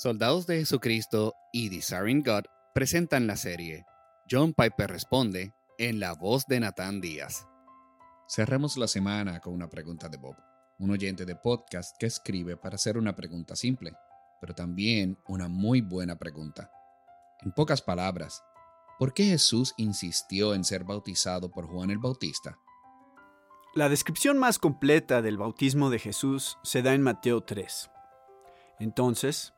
Soldados de Jesucristo y Desiring God presentan la serie John Piper responde en la voz de Nathan Díaz. Cerramos la semana con una pregunta de Bob, un oyente de podcast que escribe para hacer una pregunta simple, pero también una muy buena pregunta. En pocas palabras, ¿por qué Jesús insistió en ser bautizado por Juan el Bautista? La descripción más completa del bautismo de Jesús se da en Mateo 3. Entonces,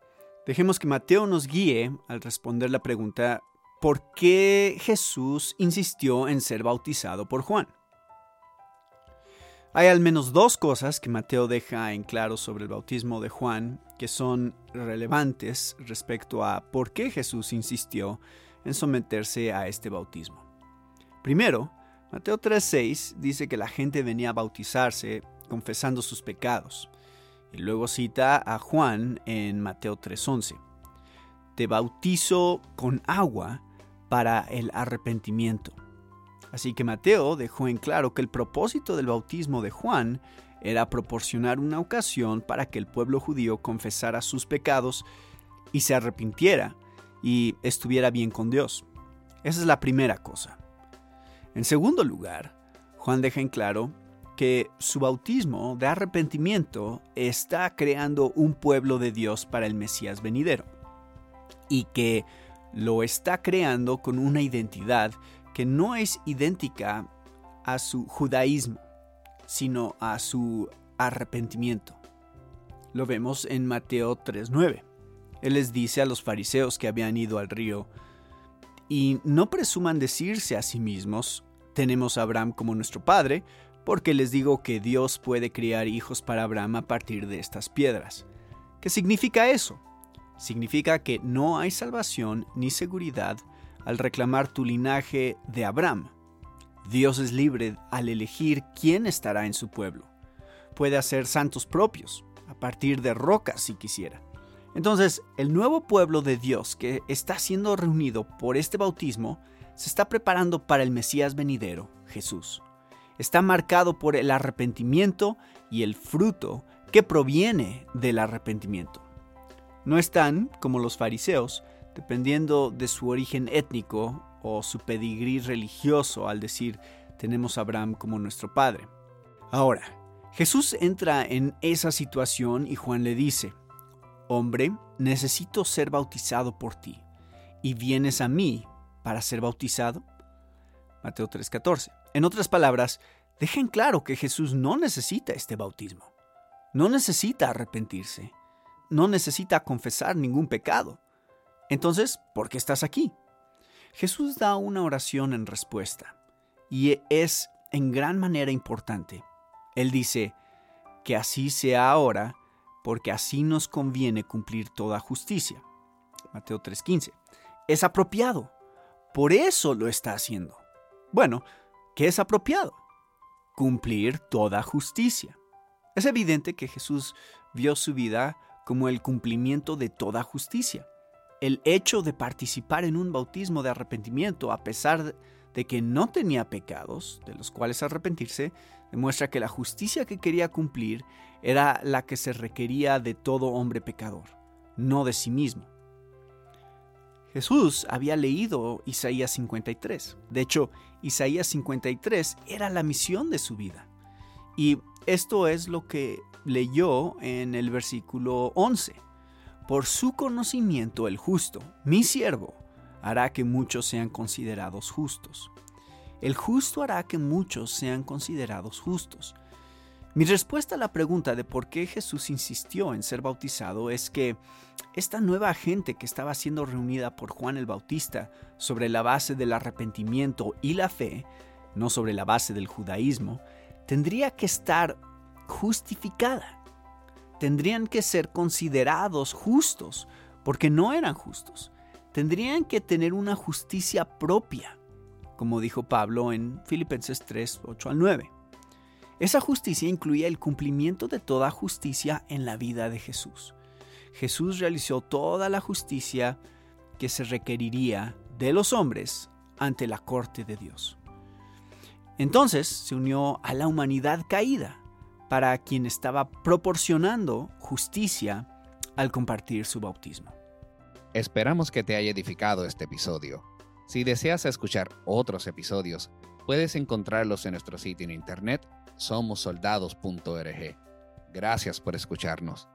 Dejemos que Mateo nos guíe al responder la pregunta ¿por qué Jesús insistió en ser bautizado por Juan? Hay al menos dos cosas que Mateo deja en claro sobre el bautismo de Juan que son relevantes respecto a por qué Jesús insistió en someterse a este bautismo. Primero, Mateo 3:6 dice que la gente venía a bautizarse confesando sus pecados. Luego cita a Juan en Mateo 3:11. Te bautizo con agua para el arrepentimiento. Así que Mateo dejó en claro que el propósito del bautismo de Juan era proporcionar una ocasión para que el pueblo judío confesara sus pecados y se arrepintiera y estuviera bien con Dios. Esa es la primera cosa. En segundo lugar, Juan deja en claro que su bautismo de arrepentimiento está creando un pueblo de Dios para el Mesías venidero y que lo está creando con una identidad que no es idéntica a su judaísmo, sino a su arrepentimiento. Lo vemos en Mateo 3.9. Él les dice a los fariseos que habían ido al río, y no presuman decirse a sí mismos, tenemos a Abraham como nuestro padre, porque les digo que Dios puede criar hijos para Abraham a partir de estas piedras. ¿Qué significa eso? Significa que no hay salvación ni seguridad al reclamar tu linaje de Abraham. Dios es libre al elegir quién estará en su pueblo. Puede hacer santos propios, a partir de rocas si quisiera. Entonces, el nuevo pueblo de Dios que está siendo reunido por este bautismo se está preparando para el Mesías venidero, Jesús está marcado por el arrepentimiento y el fruto que proviene del arrepentimiento. No están, como los fariseos, dependiendo de su origen étnico o su pedigrí religioso al decir tenemos a Abraham como nuestro padre. Ahora, Jesús entra en esa situación y Juan le dice, Hombre, necesito ser bautizado por ti, ¿y vienes a mí para ser bautizado? Mateo 3:14. En otras palabras, dejen claro que Jesús no necesita este bautismo. No necesita arrepentirse. No necesita confesar ningún pecado. Entonces, ¿por qué estás aquí? Jesús da una oración en respuesta y es en gran manera importante. Él dice, que así sea ahora, porque así nos conviene cumplir toda justicia. Mateo 3:15. Es apropiado. Por eso lo está haciendo. Bueno, ¿qué es apropiado? Cumplir toda justicia. Es evidente que Jesús vio su vida como el cumplimiento de toda justicia. El hecho de participar en un bautismo de arrepentimiento a pesar de que no tenía pecados de los cuales arrepentirse, demuestra que la justicia que quería cumplir era la que se requería de todo hombre pecador, no de sí mismo. Jesús había leído Isaías 53. De hecho, Isaías 53 era la misión de su vida. Y esto es lo que leyó en el versículo 11. Por su conocimiento el justo, mi siervo, hará que muchos sean considerados justos. El justo hará que muchos sean considerados justos. Mi respuesta a la pregunta de por qué Jesús insistió en ser bautizado es que esta nueva gente que estaba siendo reunida por Juan el Bautista sobre la base del arrepentimiento y la fe, no sobre la base del judaísmo, tendría que estar justificada. Tendrían que ser considerados justos, porque no eran justos. Tendrían que tener una justicia propia, como dijo Pablo en Filipenses 3, 8 al 9. Esa justicia incluía el cumplimiento de toda justicia en la vida de Jesús. Jesús realizó toda la justicia que se requeriría de los hombres ante la corte de Dios. Entonces se unió a la humanidad caída, para quien estaba proporcionando justicia al compartir su bautismo. Esperamos que te haya edificado este episodio. Si deseas escuchar otros episodios, puedes encontrarlos en nuestro sitio en internet somosoldados.org. Gracias por escucharnos.